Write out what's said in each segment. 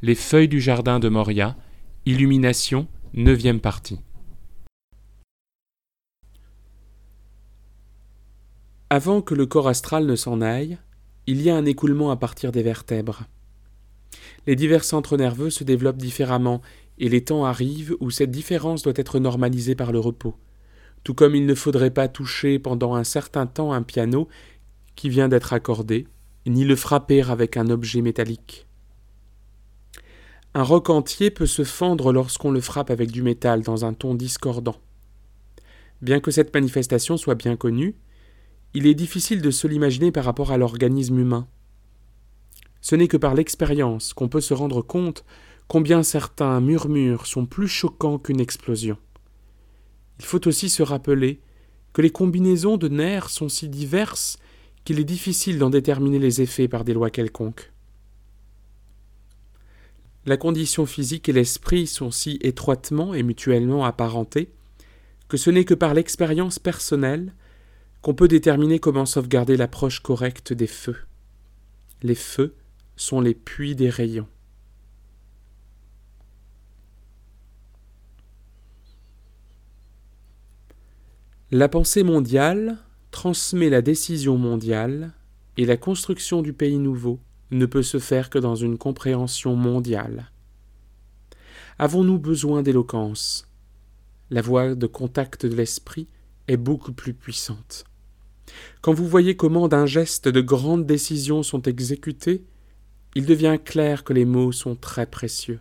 les feuilles du jardin de Moria, Illumination, neuvième partie. Avant que le corps astral ne s'en aille, il y a un écoulement à partir des vertèbres. Les divers centres nerveux se développent différemment et les temps arrivent où cette différence doit être normalisée par le repos, tout comme il ne faudrait pas toucher pendant un certain temps un piano qui vient d'être accordé, ni le frapper avec un objet métallique. Un roc entier peut se fendre lorsqu'on le frappe avec du métal dans un ton discordant. Bien que cette manifestation soit bien connue, il est difficile de se l'imaginer par rapport à l'organisme humain. Ce n'est que par l'expérience qu'on peut se rendre compte combien certains murmures sont plus choquants qu'une explosion. Il faut aussi se rappeler que les combinaisons de nerfs sont si diverses qu'il est difficile d'en déterminer les effets par des lois quelconques la condition physique et l'esprit sont si étroitement et mutuellement apparentés que ce n'est que par l'expérience personnelle qu'on peut déterminer comment sauvegarder l'approche correcte des feux. Les feux sont les puits des rayons. La pensée mondiale transmet la décision mondiale et la construction du pays nouveau ne peut se faire que dans une compréhension mondiale. Avons-nous besoin d'éloquence? La voie de contact de l'esprit est beaucoup plus puissante. Quand vous voyez comment d'un geste de grandes décisions sont exécutées, il devient clair que les mots sont très précieux,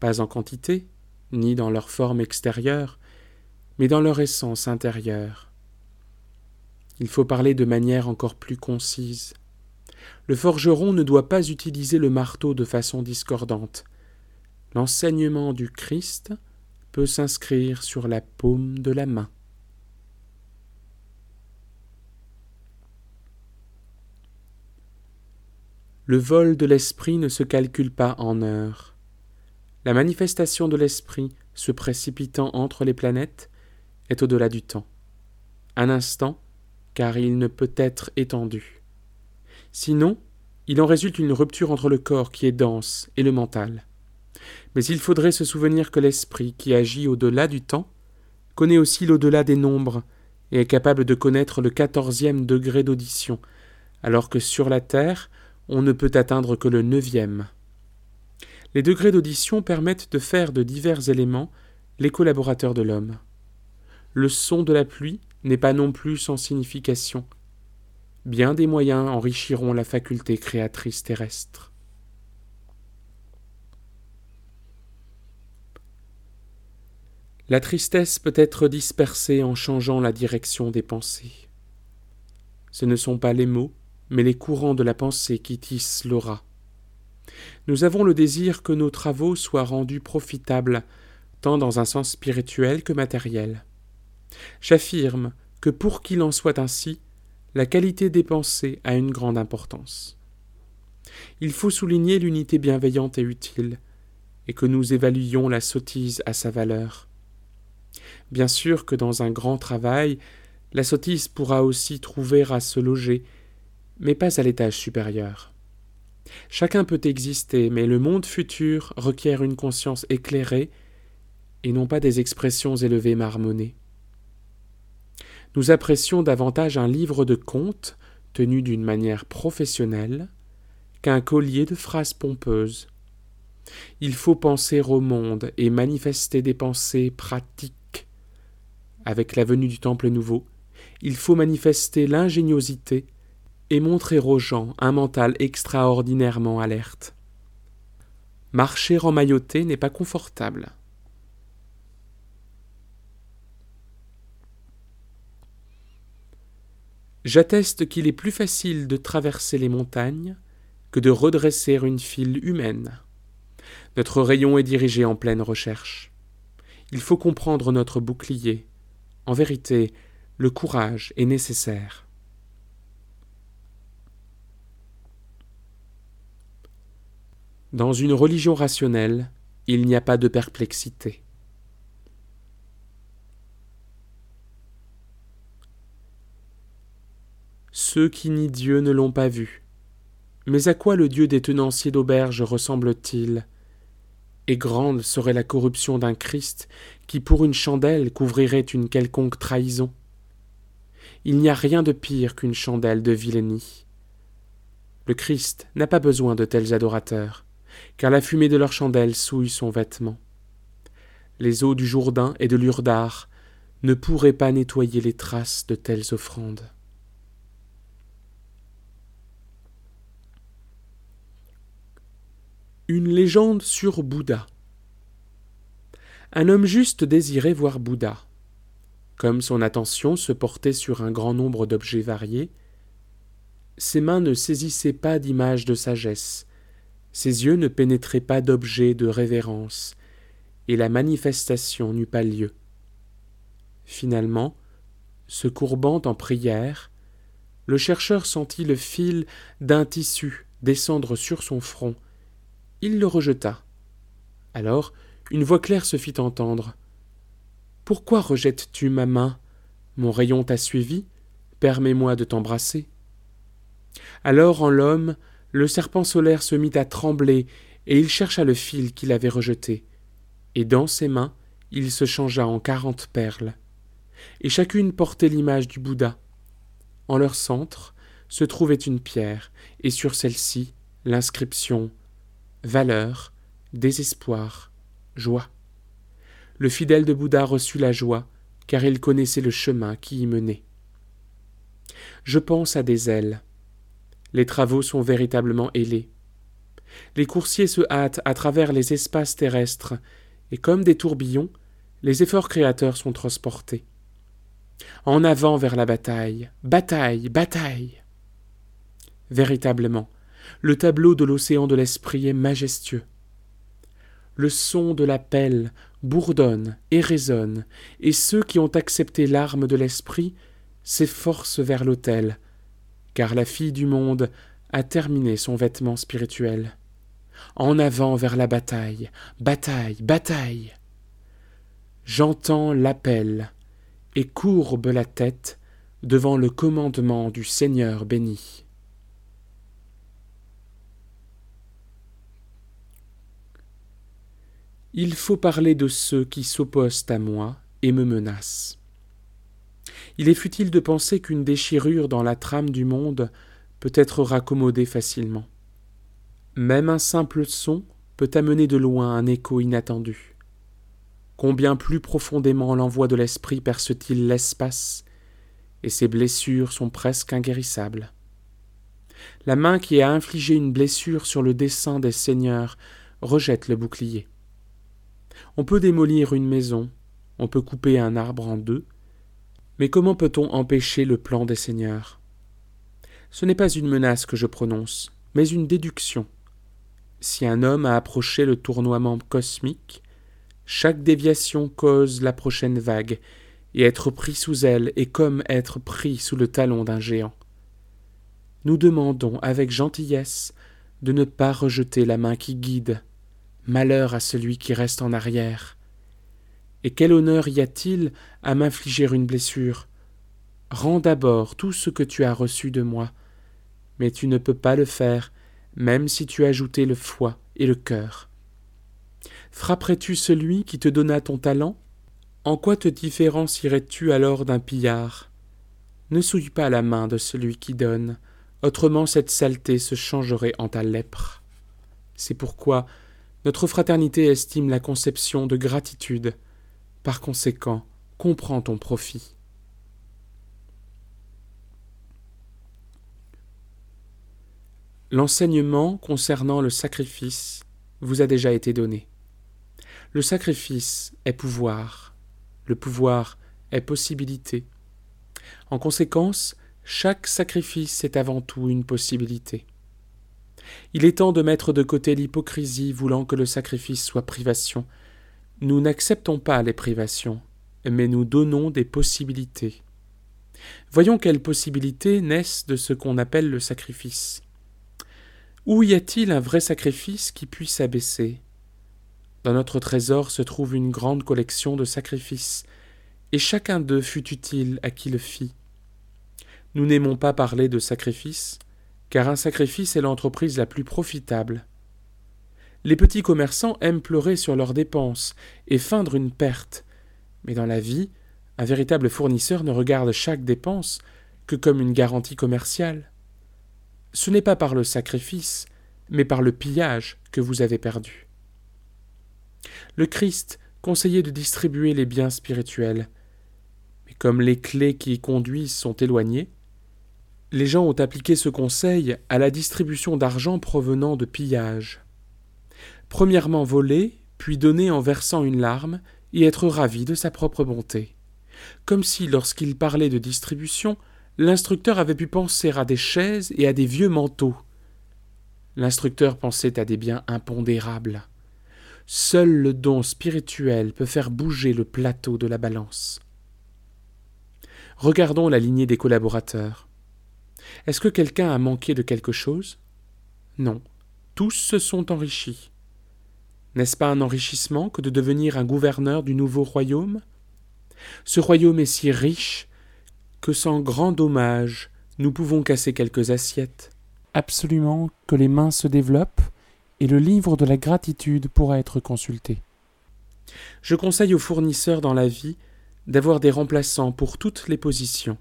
pas en quantité, ni dans leur forme extérieure, mais dans leur essence intérieure. Il faut parler de manière encore plus concise. Le forgeron ne doit pas utiliser le marteau de façon discordante. L'enseignement du Christ peut s'inscrire sur la paume de la main. Le vol de l'esprit ne se calcule pas en heures. La manifestation de l'esprit se précipitant entre les planètes est au-delà du temps. Un instant, car il ne peut être étendu. Sinon, il en résulte une rupture entre le corps qui est dense et le mental. Mais il faudrait se souvenir que l'esprit qui agit au-delà du temps connaît aussi l'au-delà des nombres et est capable de connaître le quatorzième degré d'audition, alors que sur la Terre on ne peut atteindre que le neuvième. Les degrés d'audition permettent de faire de divers éléments les collaborateurs de l'homme. Le son de la pluie n'est pas non plus sans signification, bien des moyens enrichiront la faculté créatrice terrestre. La tristesse peut être dispersée en changeant la direction des pensées. Ce ne sont pas les mots, mais les courants de la pensée qui tissent l'aura. Nous avons le désir que nos travaux soient rendus profitables, tant dans un sens spirituel que matériel. J'affirme que pour qu'il en soit ainsi, la qualité des pensées a une grande importance. Il faut souligner l'unité bienveillante et utile, et que nous évaluions la sottise à sa valeur. Bien sûr que dans un grand travail, la sottise pourra aussi trouver à se loger, mais pas à l'étage supérieur. Chacun peut exister, mais le monde futur requiert une conscience éclairée et non pas des expressions élevées marmonnées nous apprécions davantage un livre de contes tenu d'une manière professionnelle qu'un collier de phrases pompeuses. Il faut penser au monde et manifester des pensées pratiques. Avec la venue du Temple nouveau, il faut manifester l'ingéniosité et montrer aux gens un mental extraordinairement alerte. Marcher en mailloté n'est pas confortable. J'atteste qu'il est plus facile de traverser les montagnes que de redresser une file humaine. Notre rayon est dirigé en pleine recherche. Il faut comprendre notre bouclier. En vérité, le courage est nécessaire. Dans une religion rationnelle, il n'y a pas de perplexité. Ceux qui nient Dieu ne l'ont pas vu. Mais à quoi le Dieu des tenanciers d'auberge ressemble-t-il? Et grande serait la corruption d'un Christ qui pour une chandelle couvrirait une quelconque trahison. Il n'y a rien de pire qu'une chandelle de vilenie. Le Christ n'a pas besoin de tels adorateurs, car la fumée de leur chandelle souille son vêtement. Les eaux du Jourdain et de l'Urdar ne pourraient pas nettoyer les traces de telles offrandes. Une légende sur Bouddha. Un homme juste désirait voir Bouddha. Comme son attention se portait sur un grand nombre d'objets variés, ses mains ne saisissaient pas d'images de sagesse, ses yeux ne pénétraient pas d'objets de révérence, et la manifestation n'eut pas lieu. Finalement, se courbant en prière, le chercheur sentit le fil d'un tissu descendre sur son front il le rejeta. Alors une voix claire se fit entendre. Pourquoi rejettes-tu ma main? Mon rayon t'a suivi, permets-moi de t'embrasser. Alors en l'homme, le serpent solaire se mit à trembler, et il chercha le fil qu'il avait rejeté. Et dans ses mains, il se changea en quarante perles. Et chacune portait l'image du Bouddha. En leur centre se trouvait une pierre, et sur celle-ci l'inscription valeur, désespoir, joie. Le fidèle de Bouddha reçut la joie, car il connaissait le chemin qui y menait. Je pense à des ailes. Les travaux sont véritablement ailés. Les coursiers se hâtent à travers les espaces terrestres, et comme des tourbillons, les efforts créateurs sont transportés. En avant vers la bataille, bataille, bataille. Véritablement, le tableau de l'océan de l'esprit est majestueux. Le son de l'appel bourdonne et résonne, et ceux qui ont accepté l'arme de l'esprit s'efforcent vers l'autel, car la fille du monde a terminé son vêtement spirituel. En avant vers la bataille, bataille, bataille. J'entends l'appel et courbe la tête devant le commandement du Seigneur béni. Il faut parler de ceux qui s'opposent à moi et me menacent. Il est futile de penser qu'une déchirure dans la trame du monde peut être raccommodée facilement. Même un simple son peut amener de loin un écho inattendu. Combien plus profondément l'envoi de l'esprit perce-t-il l'espace, et ses blessures sont presque inguérissables. La main qui a infligé une blessure sur le dessein des seigneurs rejette le bouclier. On peut démolir une maison, on peut couper un arbre en deux, mais comment peut-on empêcher le plan des seigneurs? Ce n'est pas une menace que je prononce, mais une déduction. Si un homme a approché le tournoiement cosmique, chaque déviation cause la prochaine vague, et être pris sous elle est comme être pris sous le talon d'un géant. Nous demandons avec gentillesse de ne pas rejeter la main qui guide, Malheur à celui qui reste en arrière. Et quel honneur y a-t-il à m'infliger une blessure? Rends d'abord tout ce que tu as reçu de moi, mais tu ne peux pas le faire, même si tu ajoutais le foie et le cœur. Frapperais-tu celui qui te donna ton talent? En quoi te différencierais-tu alors d'un pillard? Ne souille pas la main de celui qui donne, autrement cette saleté se changerait en ta lèpre. C'est pourquoi notre fraternité estime la conception de gratitude. Par conséquent, comprends ton profit. L'enseignement concernant le sacrifice vous a déjà été donné. Le sacrifice est pouvoir, le pouvoir est possibilité. En conséquence, chaque sacrifice est avant tout une possibilité. Il est temps de mettre de côté l'hypocrisie voulant que le sacrifice soit privation. Nous n'acceptons pas les privations, mais nous donnons des possibilités. Voyons quelles possibilités naissent de ce qu'on appelle le sacrifice. Où y a-t-il un vrai sacrifice qui puisse abaisser? Dans notre trésor se trouve une grande collection de sacrifices, et chacun d'eux fut utile à qui le fit. Nous n'aimons pas parler de sacrifice, car un sacrifice est l'entreprise la plus profitable. Les petits commerçants aiment pleurer sur leurs dépenses et feindre une perte, mais dans la vie, un véritable fournisseur ne regarde chaque dépense que comme une garantie commerciale. Ce n'est pas par le sacrifice, mais par le pillage que vous avez perdu. Le Christ conseillait de distribuer les biens spirituels, mais comme les clés qui y conduisent sont éloignées, les gens ont appliqué ce conseil à la distribution d'argent provenant de pillage. Premièrement voler, puis donner en versant une larme, et être ravi de sa propre bonté. Comme si, lorsqu'il parlait de distribution, l'instructeur avait pu penser à des chaises et à des vieux manteaux. L'instructeur pensait à des biens impondérables. Seul le don spirituel peut faire bouger le plateau de la balance. Regardons la lignée des collaborateurs. Est-ce que quelqu'un a manqué de quelque chose? Non, tous se sont enrichis. N'est-ce pas un enrichissement que de devenir un gouverneur du nouveau royaume? Ce royaume est si riche que sans grand dommage nous pouvons casser quelques assiettes. Absolument que les mains se développent et le livre de la gratitude pourra être consulté. Je conseille aux fournisseurs dans la vie d'avoir des remplaçants pour toutes les positions.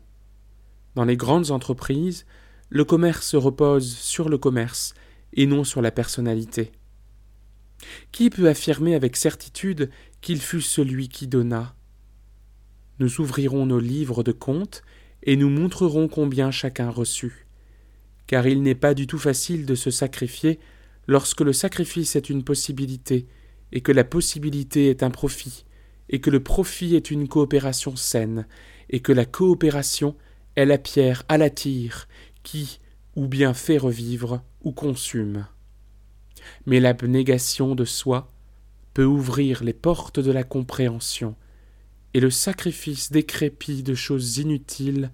Dans les grandes entreprises, le commerce repose sur le commerce et non sur la personnalité. Qui peut affirmer avec certitude qu'il fut celui qui donna? Nous ouvrirons nos livres de comptes et nous montrerons combien chacun reçut. Car il n'est pas du tout facile de se sacrifier lorsque le sacrifice est une possibilité, et que la possibilité est un profit, et que le profit est une coopération saine, et que la coopération est la pierre à la tire qui, ou bien fait revivre, ou consume mais l'abnégation de soi peut ouvrir les portes de la compréhension, et le sacrifice décrépit de choses inutiles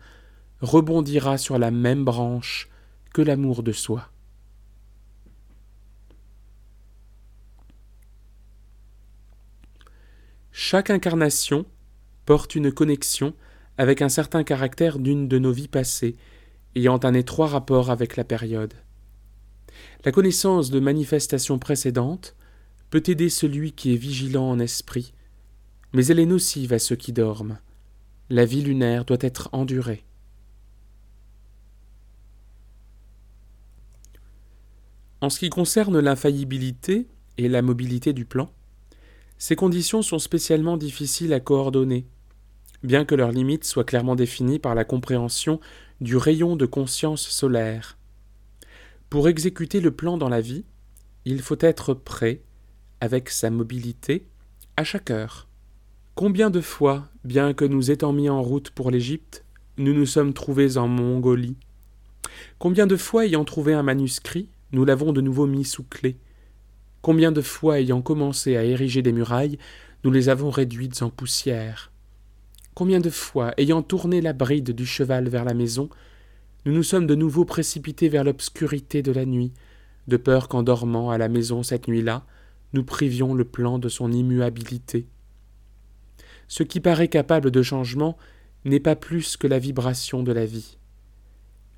rebondira sur la même branche que l'amour de soi. Chaque incarnation porte une connexion avec un certain caractère d'une de nos vies passées, ayant un étroit rapport avec la période. La connaissance de manifestations précédentes peut aider celui qui est vigilant en esprit, mais elle est nocive à ceux qui dorment. La vie lunaire doit être endurée. En ce qui concerne l'infaillibilité et la mobilité du plan, ces conditions sont spécialement difficiles à coordonner, bien que leurs limites soient clairement définies par la compréhension du rayon de conscience solaire. Pour exécuter le plan dans la vie, il faut être prêt, avec sa mobilité, à chaque heure. Combien de fois, bien que nous étant mis en route pour l'Égypte, nous nous sommes trouvés en Mongolie? Combien de fois, ayant trouvé un manuscrit, nous l'avons de nouveau mis sous clé? Combien de fois, ayant commencé à ériger des murailles, nous les avons réduites en poussière? Combien de fois, ayant tourné la bride du cheval vers la maison, nous nous sommes de nouveau précipités vers l'obscurité de la nuit, de peur qu'en dormant à la maison cette nuit-là, nous privions le plan de son immuabilité. Ce qui paraît capable de changement n'est pas plus que la vibration de la vie.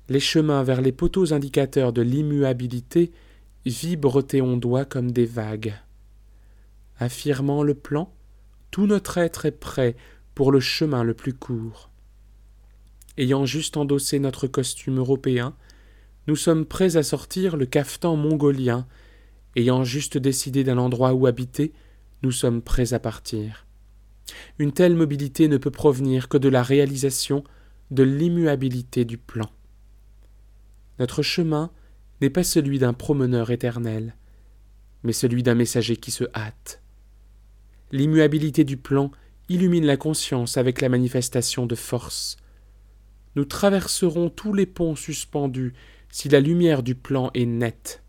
Les chemins vers les poteaux indicateurs de l'immuabilité vibrent et ondoient comme des vagues. Affirmant le plan, tout notre être est prêt pour le chemin le plus court. Ayant juste endossé notre costume européen, nous sommes prêts à sortir le cafetan mongolien. Ayant juste décidé d'un endroit où habiter, nous sommes prêts à partir. Une telle mobilité ne peut provenir que de la réalisation de l'immuabilité du plan. Notre chemin n'est pas celui d'un promeneur éternel, mais celui d'un messager qui se hâte. L'immuabilité du plan illumine la conscience avec la manifestation de force, nous traverserons tous les ponts suspendus si la lumière du plan est nette.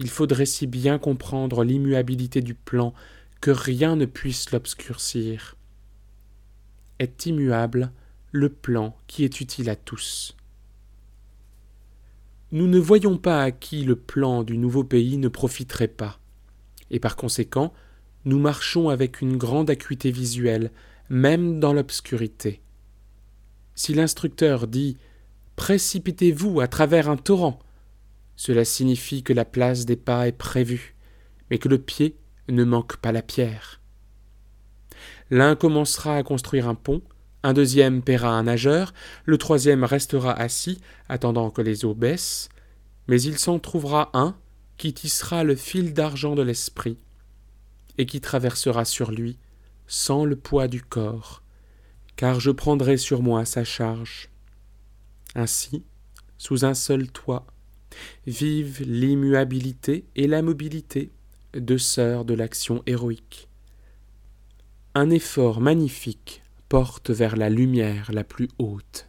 il faudrait si bien comprendre l'immuabilité du plan que rien ne puisse l'obscurcir. Est immuable le plan qui est utile à tous. Nous ne voyons pas à qui le plan du nouveau pays ne profiterait pas, et par conséquent, nous marchons avec une grande acuité visuelle, même dans l'obscurité. Si l'instructeur dit Précipitez-vous à travers un torrent, cela signifie que la place des pas est prévue, mais que le pied ne manque pas la pierre. L'un commencera à construire un pont, un deuxième paiera un nageur, le troisième restera assis, attendant que les eaux baissent, mais il s'en trouvera un qui tissera le fil d'argent de l'esprit, et qui traversera sur lui, sans le poids du corps, car je prendrai sur moi sa charge. Ainsi, sous un seul toit, vivent l'immuabilité et la mobilité, deux sœurs de l'action héroïque. Un effort magnifique porte vers la lumière la plus haute.